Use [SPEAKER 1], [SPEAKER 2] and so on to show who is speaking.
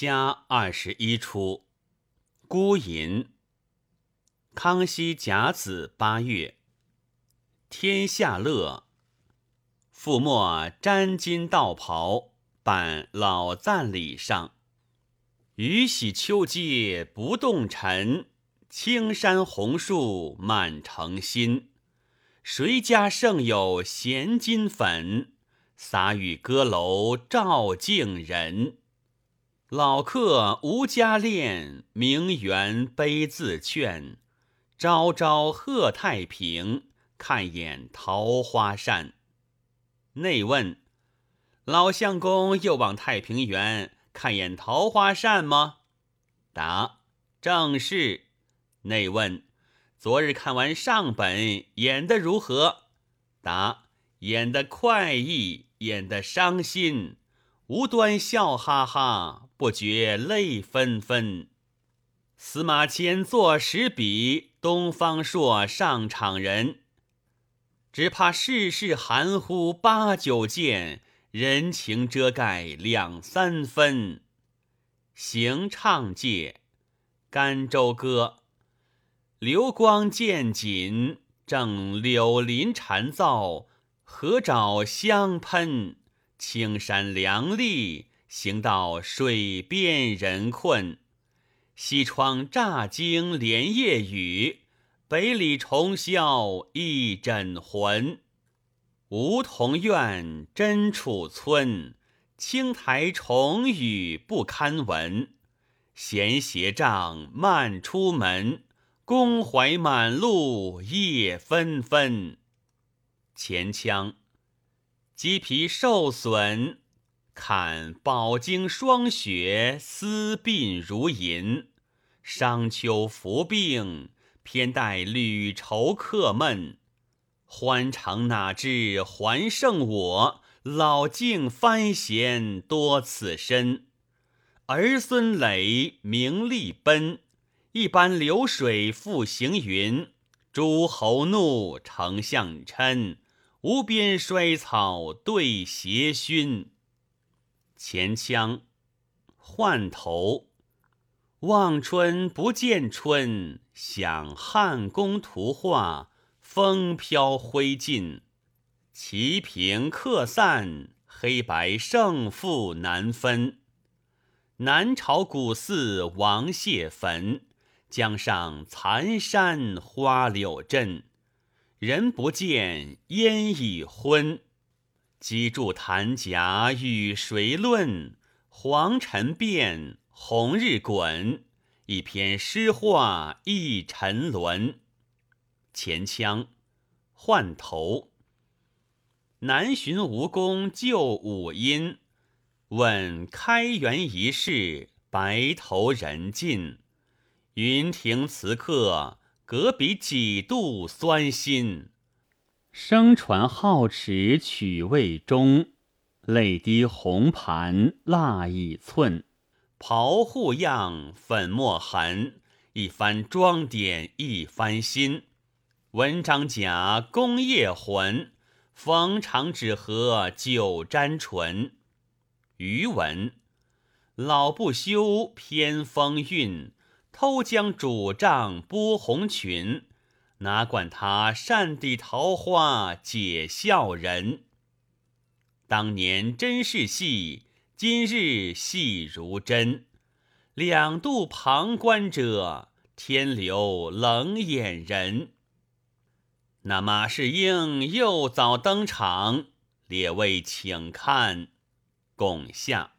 [SPEAKER 1] 嘉二十一出，孤吟。康熙甲子八月，天下乐。覆没沾金道袍，扮老赞礼上。雨洗秋阶不动尘，青山红树满城新。谁家剩有闲金粉？洒与歌楼照镜人。老客无家恋，名媛悲自劝。朝朝贺太平，看眼桃花扇。内问：老相公又往太平园看眼桃花扇吗？答：正是。内问：昨日看完上本，演得如何？答：演得快意，演得伤心。无端笑哈哈，不觉泪纷纷。司马迁作十笔，东方朔上场人。只怕世事含糊八九件，人情遮盖两三分。行唱界，甘州歌。流光渐紧，正柳林蝉噪，荷沼香喷。青山凉立，行到水边人困。西窗乍惊连夜雨，北里重霄一枕魂。梧桐院，真楚村，青苔重雨不堪闻。闲斜杖慢出门，宫怀满路夜纷纷。前腔。鸡皮受损，看饱经霜雪，丝鬓如银。商丘伏病，偏带旅愁客闷。欢场哪知还剩我，老境翻闲多此身。儿孙累，名利奔，一般流水复行云。诸侯怒，丞相嗔。无边衰草对斜熏，前腔换头。望春不见春，想汉宫图画，风飘灰烬。棋平客散，黑白胜负难分。南朝古寺王谢坟，江上残山花柳镇。人不见烟已昏，积柱檀甲与谁论？黄尘变，红日滚，一篇诗画一沉沦。前腔换头，南巡吴宫旧五音，问开元一事，白头人尽。云亭词客。隔笔几度酸心，声传皓齿曲未终，泪滴红盘蜡已寸。袍护样粉墨痕，一番装点一番新。文章甲功业浑，逢场只合酒沾唇。余文老不休偏风韵。偷将主帐拨红裙，哪管他扇地桃花解笑人。当年真是戏，今日戏如真。两度旁观者，天留冷眼人。那马士英又早登场，列位请看，共下。